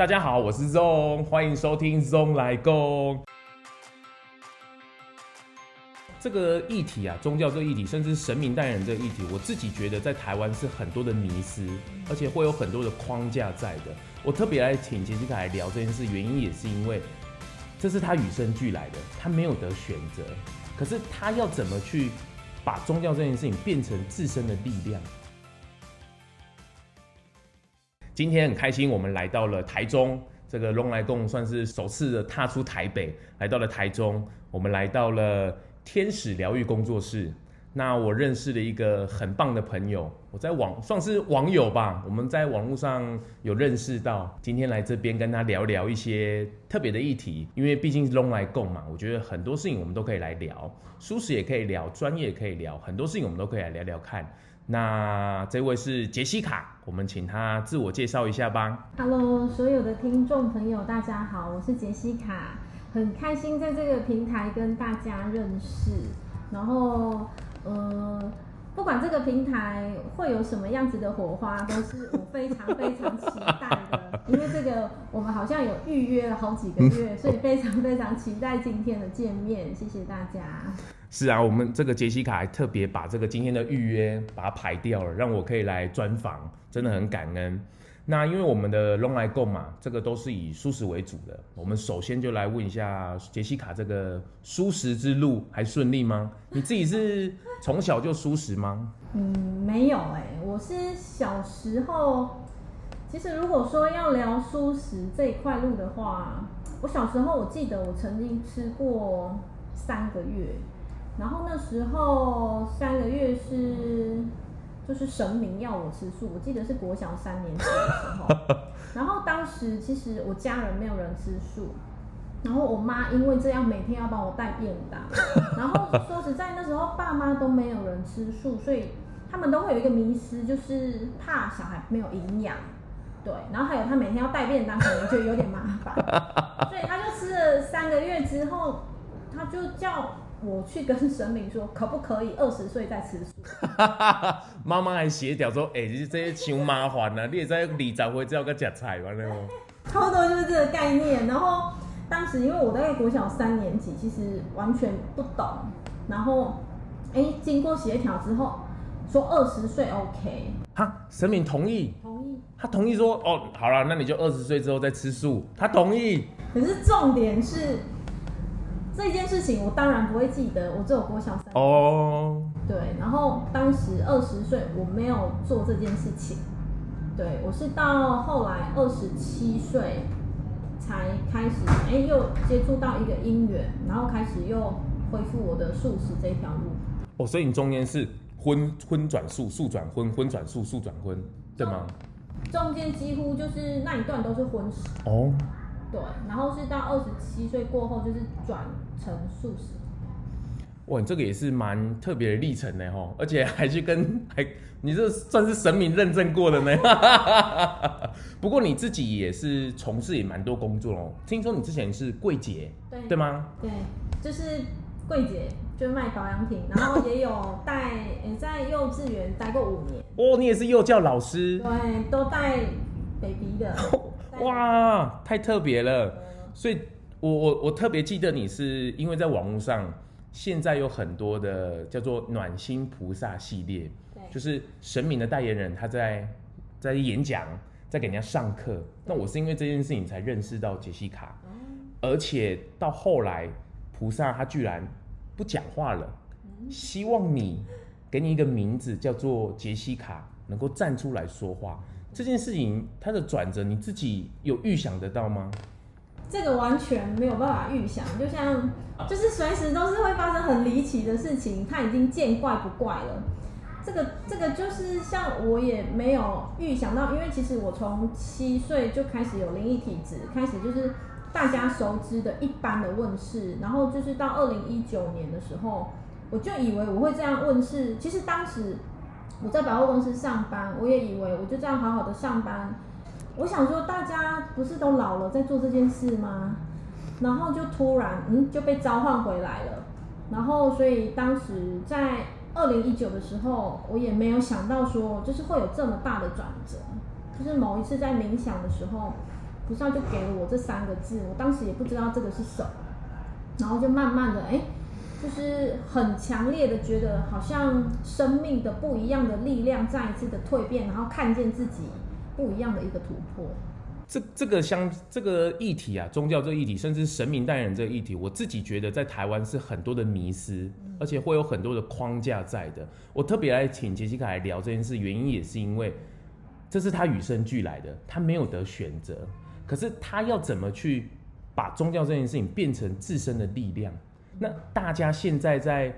大家好，我是 Zong，欢迎收听 Zong 来共。这个议题啊，宗教这个议题，甚至神明代言人这个议题，我自己觉得在台湾是很多的迷思，而且会有很多的框架在的。我特别来请杰西卡来聊这件事，原因也是因为这是他与生俱来的，他没有得选择。可是他要怎么去把宗教这件事情变成自身的力量？今天很开心，我们来到了台中，这个拢来共算是首次的踏出台北，来到了台中，我们来到了。天使疗愈工作室，那我认识了一个很棒的朋友，我在网算是网友吧，我们在网络上有认识到，今天来这边跟他聊聊一些特别的议题，因为毕竟是拢来共嘛，我觉得很多事情我们都可以来聊，舒适也可以聊，专业也可以聊，很多事情我们都可以来聊聊看。那这位是杰西卡，我们请他自我介绍一下吧。Hello，所有的听众朋友，大家好，我是杰西卡。很开心在这个平台跟大家认识，然后，呃，不管这个平台会有什么样子的火花，都是我非常非常期待的。因为这个我们好像有预约了好几个月，所以非常非常期待今天的见面。谢谢大家。是啊，我们这个杰西卡还特别把这个今天的预约把它排掉了，让我可以来专访，真的很感恩。那因为我们的拢来共嘛，这个都是以蔬食为主的。我们首先就来问一下杰西卡，这个蔬食之路还顺利吗？你自己是从小就蔬食吗？嗯，没有哎、我是小时候。其实如果说要聊蔬食这一块路的话，我小时候我记得我曾经吃过三个月，然后那时候三个月是。就是神明要我吃素，我记得是国小三年级的时候，然后当时其实我家人没有人吃素，然后我妈因为这样每天要帮我带便当，然后说实在那时候爸妈都没有人吃素，所以他们都会有一个迷思，就是怕小孩没有营养，对，然后还有他每天要带便当，可能觉得有点麻烦，所以他就吃了三个月之后，他就叫。我去跟神明说，可不可以二十岁再吃素？妈妈还协调说，哎、欸，这些太麻烦了，你也在二十岁之后再吃菜完了。差不多就是这个概念。然后当时因为我在国小三年级，其实完全不懂。然后哎、欸，经过协调之后，说二十岁 OK。哈，神明同意？同意。他同意说，哦，好了，那你就二十岁之后再吃素。他同意。可是重点是。这件事情我当然不会记得，我只有国小三哦。Oh. 对，然后当时二十岁，我没有做这件事情。对，我是到后来二十七岁才开始，哎，又接触到一个姻缘，然后开始又恢复我的素食这条路。哦，所以你中间是荤荤转素，素转荤，荤转素，素转荤，对吗？中间几乎就是那一段都是荤食哦。Oh. 对，然后是到二十七岁过后，就是转成素食。哇，你这个也是蛮特别的历程呢，吼，而且还去跟 还，你这算是神明认证过的呢。不过你自己也是从事也蛮多工作哦，听说你之前是柜姐，对对吗？对，就是柜姐，就是卖保养品，然后也有带，也在幼稚园待过五年。哦，你也是幼教老师？对，都带 baby 的。哇，太特别了！所以我我我特别记得你是因为在网络上，现在有很多的叫做暖心菩萨系列，就是神明的代言人，他在在演讲，在给人家上课。那我是因为这件事情才认识到杰西卡，而且到后来菩萨他居然不讲话了，希望你给你一个名字叫做杰西卡，能够站出来说话。这件事情它的转折，你自己有预想得到吗？这个完全没有办法预想，就像就是随时都是会发生很离奇的事情，他已经见怪不怪了。这个这个就是像我也没有预想到，因为其实我从七岁就开始有灵异体质，开始就是大家熟知的一般的问世，然后就是到二零一九年的时候，我就以为我会这样问世，其实当时。我在百货公司上班，我也以为我就这样好好的上班。我想说，大家不是都老了在做这件事吗？然后就突然，嗯，就被召唤回来了。然后，所以当时在二零一九的时候，我也没有想到说，就是会有这么大的转折。就是某一次在冥想的时候，菩萨就给了我这三个字，我当时也不知道这个是什么，然后就慢慢的，哎，就是很强烈的觉得好像生命的不一样的力量再一次的蜕变，然后看见自己不一样的一个突破。这这个像这个议题啊，宗教这个议题，甚至神明代言人这个议题，我自己觉得在台湾是很多的迷失，而且会有很多的框架在的。我特别来请杰西卡来聊这件事，原因也是因为这是他与生俱来的，他没有得选择。可是他要怎么去把宗教这件事情变成自身的力量？那大家现在在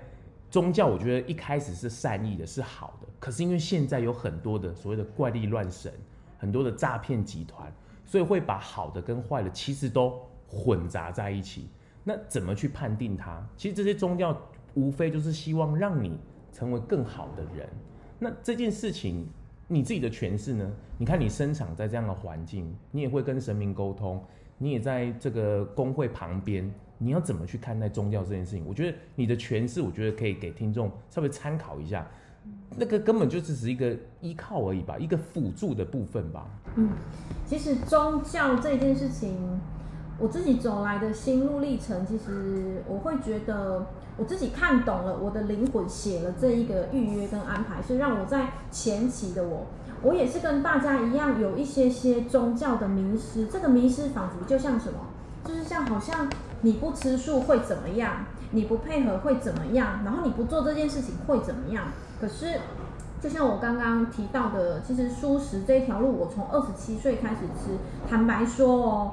宗教，我觉得一开始是善意的，是好的。可是因为现在有很多的所谓的怪力乱神，很多的诈骗集团。所以会把好的跟坏的其实都混杂在一起。那怎么去判定它？其实这些宗教无非就是希望让你成为更好的人。那这件事情你自己的诠释呢？你看你生长在这样的环境，你也会跟神明沟通，你也在这个公会旁边，你要怎么去看待宗教这件事情？我觉得你的诠释，我觉得可以给听众稍微参考一下。那个根本就只是一个依靠而已吧，一个辅助的部分吧。嗯，其实宗教这件事情，我自己走来的心路历程，其实我会觉得我自己看懂了，我的灵魂写了这一个预约跟安排，是让我在前期的我，我也是跟大家一样有一些些宗教的迷失。这个迷失仿佛就像什么，就是像好像你不吃素会怎么样，你不配合会怎么样，然后你不做这件事情会怎么样。可是，就像我刚刚提到的，其实素食这条路，我从二十七岁开始吃。坦白说哦，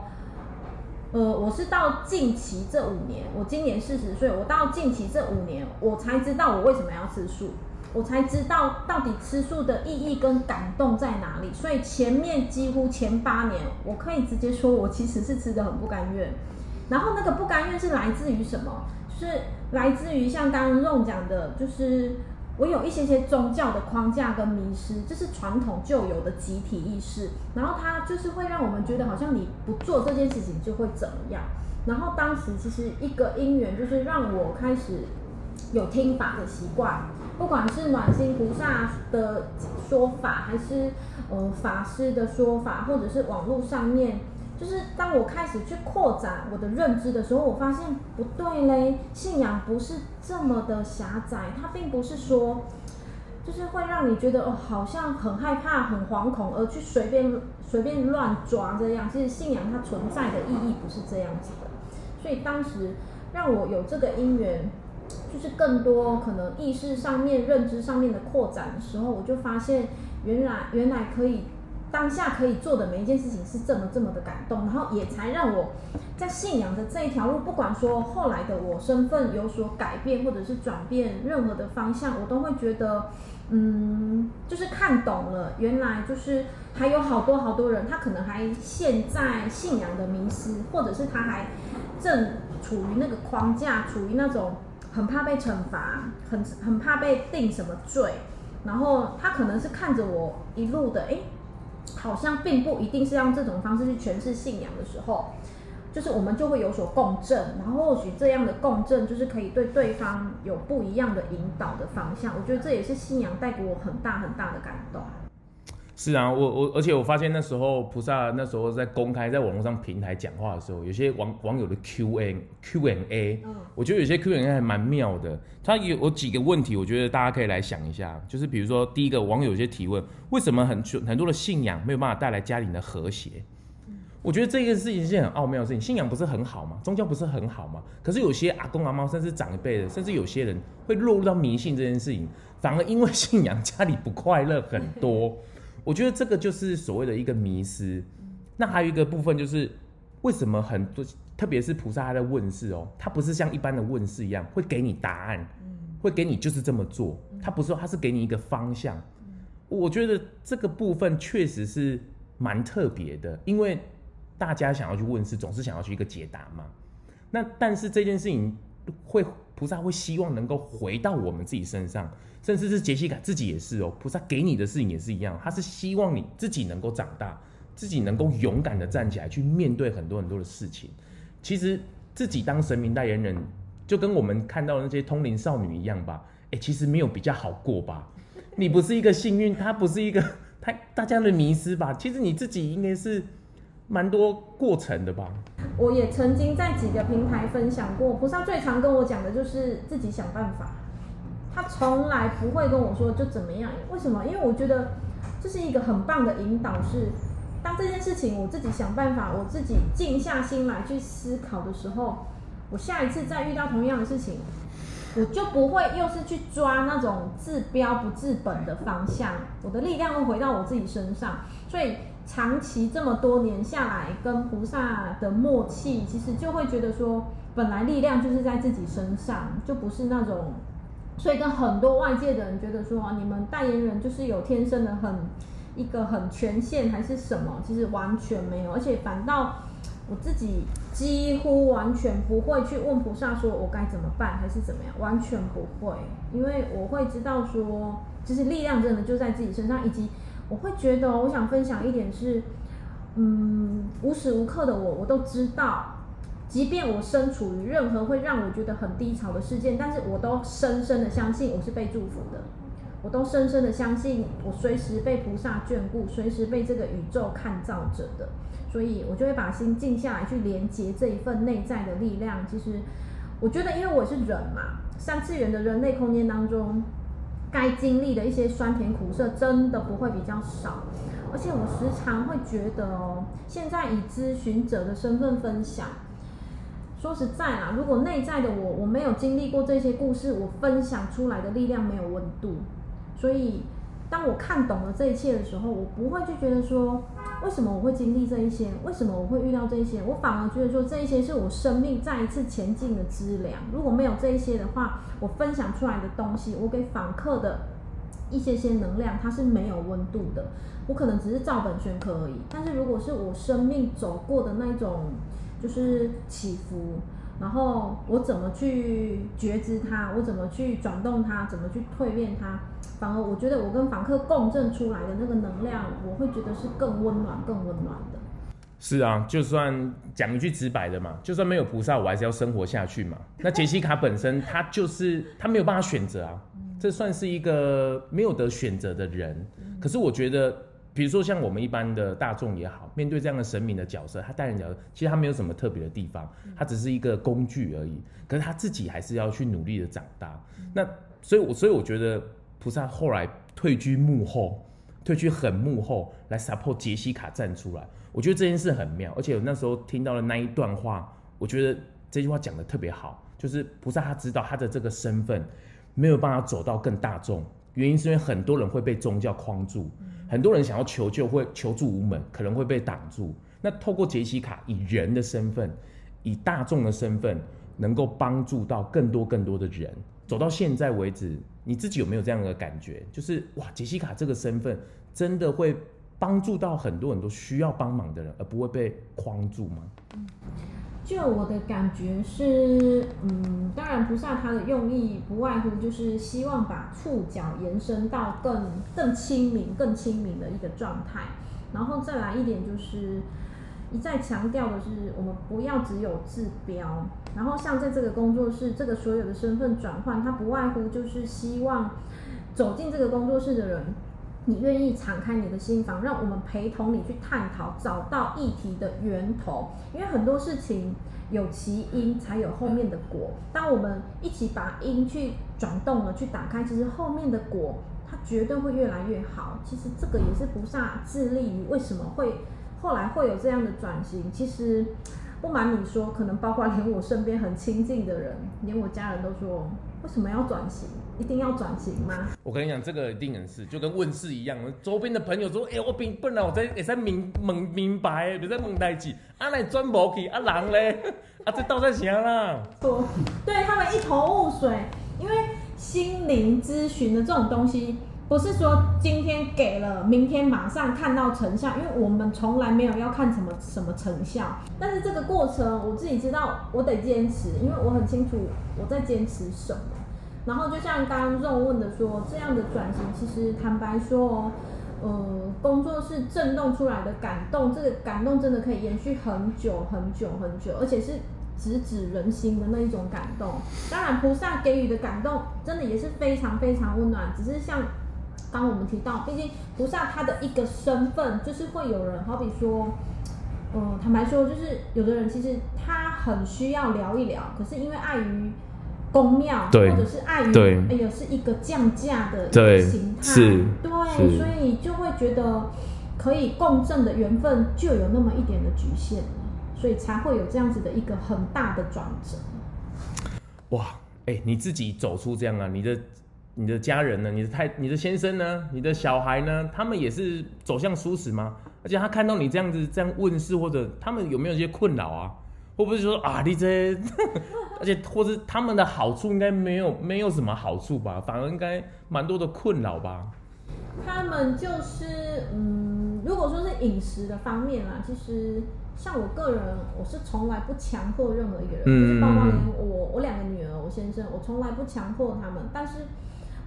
呃，我是到近期这五年，我今年四十岁，我到近期这五年，我才知道我为什么要吃素，我才知道到底吃素的意义跟感动在哪里。所以前面几乎前八年，我可以直接说，我其实是吃得很不甘愿。然后那个不甘愿是来自于什么？是来自于像刚刚肉讲的，就是。我有一些些宗教的框架跟迷失，这是传统旧有的集体意识，然后它就是会让我们觉得好像你不做这件事情就会怎么样。然后当时其实一个因缘就是让我开始有听法的习惯，不管是暖心菩萨的说法，还是呃法师的说法，或者是网络上面。就是当我开始去扩展我的认知的时候，我发现不对嘞，信仰不是这么的狭窄，它并不是说，就是会让你觉得哦，好像很害怕、很惶恐而去随便随便乱抓这样。其实信仰它存在的意义不是这样子的。所以当时让我有这个因缘，就是更多可能意识上面、认知上面的扩展的时候，我就发现原来原来可以。当下可以做的每一件事情是这么这么的感动，然后也才让我在信仰的这一条路，不管说后来的我身份有所改变或者是转变任何的方向，我都会觉得，嗯，就是看懂了，原来就是还有好多好多人，他可能还陷在信仰的迷失，或者是他还正处于那个框架，处于那种很怕被惩罚，很很怕被定什么罪，然后他可能是看着我一路的，哎。好像并不一定是用这种方式去诠释信仰的时候，就是我们就会有所共振，然后或许这样的共振就是可以对对方有不一样的引导的方向。我觉得这也是信仰带给我很大很大的感动。是啊，我我而且我发现那时候菩萨那时候在公开在网络上平台讲话的时候，有些网网友的 Q N Q N A，嗯，我觉得有些 Q N A 还蛮妙的。他有有几个问题，我觉得大家可以来想一下，就是比如说第一个网友有些提问，为什么很很多的信仰没有办法带来家庭的和谐？嗯，我觉得这个事情是很奥妙的事情，信仰不是很好吗？宗教不是很好吗？可是有些阿公阿妈，甚至长一辈的，甚至有些人会落入到迷信这件事情，反而因为信仰家里不快乐很多。我觉得这个就是所谓的一个迷失。那还有一个部分就是，为什么很多，特别是菩萨他在问世哦，他不是像一般的问世一样，会给你答案，会给你就是这么做。他不是说，他是给你一个方向。我觉得这个部分确实是蛮特别的，因为大家想要去问世，总是想要去一个解答嘛。那但是这件事情会，菩萨会希望能够回到我们自己身上。甚至是杰西卡自己也是哦，菩萨给你的事情也是一样，他是希望你自己能够长大，自己能够勇敢的站起来去面对很多很多的事情。其实自己当神明代言人，就跟我们看到的那些通灵少女一样吧。哎，其实没有比较好过吧？你不是一个幸运，他不是一个他大家的迷失吧？其实你自己应该是蛮多过程的吧。我也曾经在几个平台分享过，菩萨最常跟我讲的就是自己想办法，他从来不会跟我说就怎么样。为什么？因为我觉得这是一个很棒的引导，是当这件事情我自己想办法，我自己静下心来去思考的时候，我下一次再遇到同样的事情，我就不会又是去抓那种治标不治本的方向，我的力量会回到我自己身上，所以。长期这么多年下来，跟菩萨的默契，其实就会觉得说，本来力量就是在自己身上，就不是那种，所以跟很多外界的人觉得说，你们代言人就是有天生的很一个很权限还是什么，其实完全没有，而且反倒我自己几乎完全不会去问菩萨说我该怎么办还是怎么样，完全不会，因为我会知道说，其实力量真的就在自己身上，以及。我会觉得，我想分享一点是，嗯，无时无刻的我，我都知道，即便我身处于任何会让我觉得很低潮的事件，但是我都深深的相信我是被祝福的，我都深深的相信我随时被菩萨眷顾，随时被这个宇宙看照着的，所以我就会把心静下来，去连接这一份内在的力量。其实，我觉得，因为我是人嘛，三次元的人类空间当中。该经历的一些酸甜苦涩，真的不会比较少。而且我时常会觉得哦，现在以咨询者的身份分享，说实在啦，如果内在的我，我没有经历过这些故事，我分享出来的力量没有温度，所以。当我看懂了这一切的时候，我不会去觉得说，为什么我会经历这一些？为什么我会遇到这一些？我反而觉得说，这一些是我生命再一次前进的资粮。如果没有这一些的话，我分享出来的东西，我给访客的一些些能量，它是没有温度的。我可能只是照本宣科而已。但是如果是我生命走过的那种，就是起伏。然后我怎么去觉知它？我怎么去转动它？怎么去蜕变它？反而我觉得我跟房客共振出来的那个能量，我会觉得是更温暖、更温暖的。是啊，就算讲一句直白的嘛，就算没有菩萨，我还是要生活下去嘛。那杰西卡本身，他就是他没有办法选择啊，这算是一个没有得选择的人。可是我觉得。比如说像我们一般的大众也好，面对这样的神明的角色，他带人角色，其实他没有什么特别的地方，他只是一个工具而已。可是他自己还是要去努力的长大。那所以，我所以我觉得菩萨后来退居幕后，退居很幕后来 support 杰西卡站出来，我觉得这件事很妙。而且我那时候听到的那一段话，我觉得这句话讲得特别好，就是菩萨他知道他的这个身份没有办法走到更大众，原因是因为很多人会被宗教框住。很多人想要求救，会求助无门，可能会被挡住。那透过杰西卡，以人的身份，以大众的身份，能够帮助到更多更多的人。走到现在为止，你自己有没有这样的感觉？就是哇，杰西卡这个身份真的会帮助到很多很多需要帮忙的人，而不会被框住吗？就我的感觉是，嗯，当然菩萨他的用意不外乎就是希望把触角延伸到更更亲民、更亲民的一个状态，然后再来一点就是一再强调的是，我们不要只有治标，然后像在这个工作室，这个所有的身份转换，它不外乎就是希望走进这个工作室的人。你愿意敞开你的心房，让我们陪同你去探讨，找到议题的源头。因为很多事情有其因，才有后面的果。当我们一起把因去转动了，去打开，其实后面的果它绝对会越来越好。其实这个也是菩萨致力于为什么会后来会有这样的转型。其实不瞒你说，可能包括连我身边很亲近的人，连我家人都说。为什么要转型？一定要转型吗？我跟你讲，这个一定很是，就跟问世一样。周边的朋友说：“哎、欸，我本本来我在也在明明明白，别在问代志。啊，来转无去，啊人嘞，啊这到底是啥啦？”说，对他们一头雾水，因为心灵咨询的这种东西。不是说今天给了，明天马上看到成效，因为我们从来没有要看什么什么成效。但是这个过程，我自己知道，我得坚持，因为我很清楚我在坚持什么。然后就像刚刚肉问的说，这样的转型，其实坦白说，呃，工作室震动出来的感动，这个感动真的可以延续很久很久很久，而且是直指人心的那一种感动。当然，菩萨给予的感动，真的也是非常非常温暖，只是像。当我们提到，毕竟菩萨他的一个身份，就是会有人，好比说，嗯，坦白说，就是有的人其实他很需要聊一聊，可是因为碍于公庙，或者是碍于哎呀是一个降价的形态，是，对，所以就会觉得可以共振的缘分就有那么一点的局限，所以才会有这样子的一个很大的转折。哇，哎、欸，你自己走出这样啊？你的你的家人呢？你的太你的先生呢？你的小孩呢？他们也是走向舒适吗？而且他看到你这样子这样问世，或者他们有没有一些困扰啊？会不会说啊，你这，而且或者他们的好处应该没有没有什么好处吧？反而应该蛮多的困扰吧？他们就是嗯，如果说是饮食的方面啊，其实。像我个人，我是从来不强迫任何一个人，嗯、就是包括连我我两个女儿，我先生，我从来不强迫他们。但是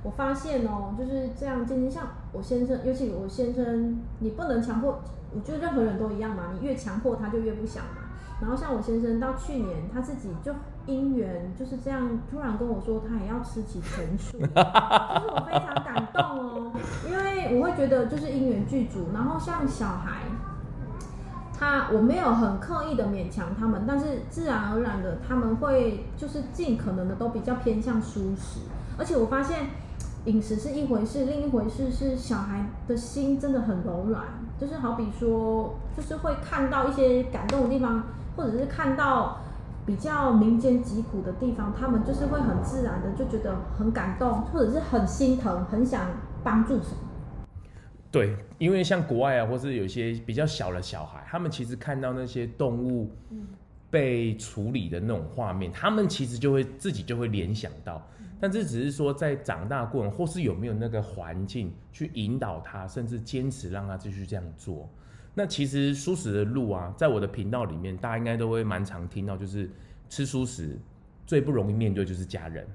我发现哦，就是这样，渐渐像我先生，尤其我先生，你不能强迫，我觉得任何人都一样嘛，你越强迫他就越不想嘛。然后像我先生到去年他自己就因缘就是这样突然跟我说，他也要吃起全素，就是我非常感动哦，因为我会觉得就是因缘具足。然后像小孩。他我没有很刻意的勉强他们，但是自然而然的他们会就是尽可能的都比较偏向蔬食，而且我发现饮食是一回事，另一回事是小孩的心真的很柔软，就是好比说就是会看到一些感动的地方，或者是看到比较民间疾苦的地方，他们就是会很自然的就觉得很感动，或者是很心疼，很想帮助什么。对，因为像国外啊，或是有一些比较小的小孩，他们其实看到那些动物被处理的那种画面，他们其实就会自己就会联想到。但这只是说在长大过程，或是有没有那个环境去引导他，甚至坚持让他继续这样做。那其实蔬食的路啊，在我的频道里面，大家应该都会蛮常听到，就是吃蔬食最不容易面对就是家人。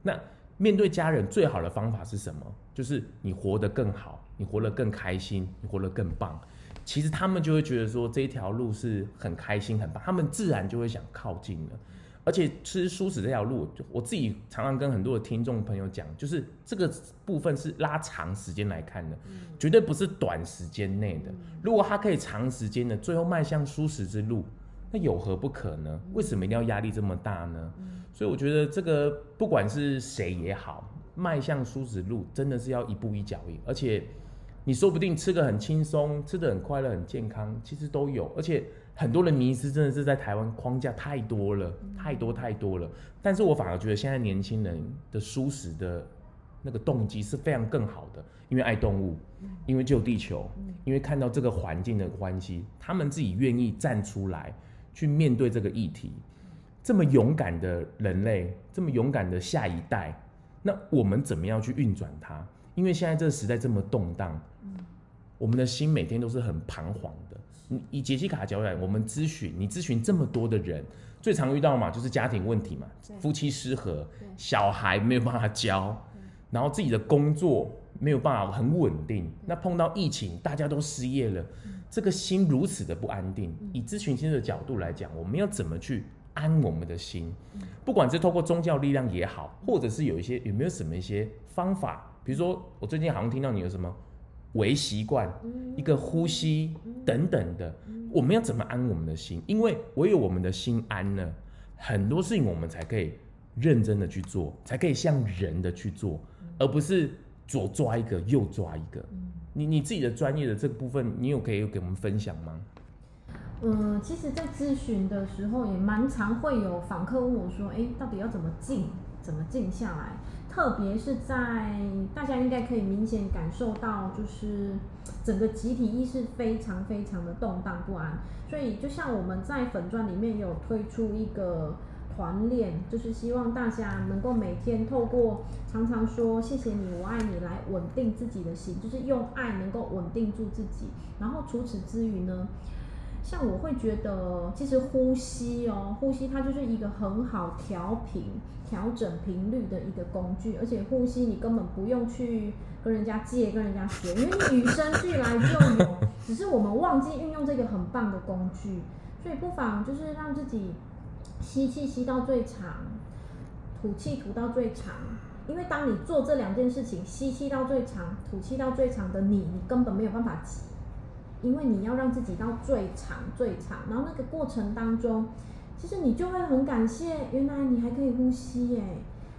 那面对家人最好的方法是什么？就是你活得更好。你活得更开心，你活得更棒，其实他们就会觉得说这一条路是很开心、很棒，他们自然就会想靠近了。而且吃素食这条路，我自己常常跟很多的听众朋友讲，就是这个部分是拉长时间来看的，绝对不是短时间内的。如果他可以长时间的最后迈向素食之路，那有何不可呢？为什么一定要压力这么大呢？所以我觉得这个不管是谁也好，迈向素食路真的是要一步一脚印，而且。你说不定吃得很轻松，吃的很快乐、很健康，其实都有。而且很多人迷失真的是在台湾框架太多了，太多太多了。但是我反而觉得现在年轻人的舒适的那个动机是非常更好的，因为爱动物，因为救地球，因为看到这个环境的关系，他们自己愿意站出来去面对这个议题。这么勇敢的人类，这么勇敢的下一代，那我们怎么样去运转它？因为现在这个时代这么动荡，我们的心每天都是很彷徨的。你以杰西卡角度来，我们咨询你咨询这么多的人，最常遇到嘛就是家庭问题嘛，夫妻失和，小孩没有办法教，然后自己的工作没有办法很稳定。那碰到疫情，大家都失业了，这个心如此的不安定。以咨询师的角度来讲，我们要怎么去安我们的心？不管是透过宗教力量也好，或者是有一些有没有什么一些方法？比如说，我最近好像听到你有什么微习惯，一个呼吸等等的，我们要怎么安我们的心？因为唯有我们的心安了，很多事情我们才可以认真的去做，才可以像人的去做，而不是左抓一个右抓一个。你你自己的专业的这个部分，你有可以给我们分享吗？嗯，其实，在咨询的时候也蛮常会有访客问我说：“哎，到底要怎么静？怎么静下来？”特别是在大家应该可以明显感受到，就是整个集体意识非常非常的动荡不安。所以，就像我们在粉钻里面有推出一个团练，就是希望大家能够每天透过常常说“谢谢你，我爱你”来稳定自己的心，就是用爱能够稳定住自己。然后除此之余呢，像我会觉得，其实呼吸哦，呼吸它就是一个很好调频。调整频率的一个工具，而且呼吸你根本不用去跟人家借、跟人家学，因为你与生俱来就有，只是我们忘记运用这个很棒的工具。所以不妨就是让自己吸气吸到最长，吐气吐到最长。因为当你做这两件事情，吸气到最长，吐气到最长的你，你根本没有办法急，因为你要让自己到最长最长，然后那个过程当中，其实你就会很感谢，原来你还可以呼吸耶，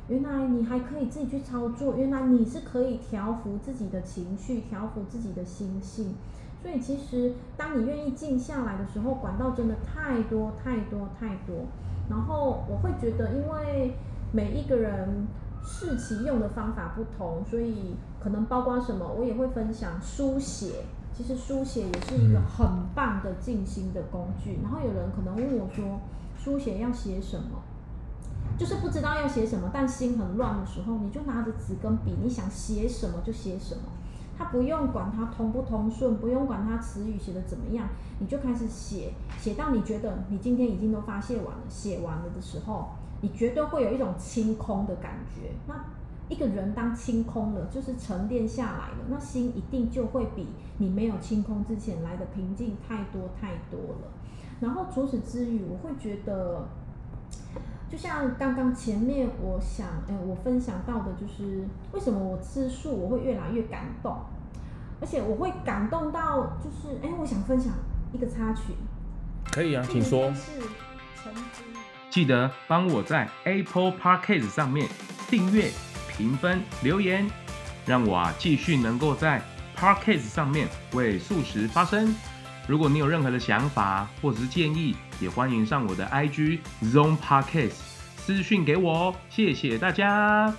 原来你还可以自己去操作，原来你是可以调服自己的情绪，调服自己的心性。所以其实当你愿意静下来的时候，管道真的太多太多太多。然后我会觉得，因为每一个人试其用的方法不同，所以可能包括什么，我也会分享书写。其实书写也是一个很棒的静心的工具。然后有人可能问我说，书写要写什么？就是不知道要写什么，但心很乱的时候，你就拿着纸跟笔，你想写什么就写什么。他不用管它通不通顺，不用管它词语写的怎么样，你就开始写，写到你觉得你今天已经都发泄完了，写完了的时候，你绝对会有一种清空的感觉。那一个人当清空了，就是沉淀下来了，那心一定就会比你没有清空之前来的平静太多太多了。然后除此之余，我会觉得，就像刚刚前面我想，哎，我分享到的就是为什么我吃素我会越来越感动，而且我会感动到就是，哎，我想分享一个插曲。可以啊，请说。记得帮我在 Apple Podcast 上面订阅。评分留言，让我啊继续能够在 Parkcase 上面为素食发声。如果你有任何的想法或者是建议，也欢迎上我的 IG Zone Parkcase 私讯给我哦。谢谢大家。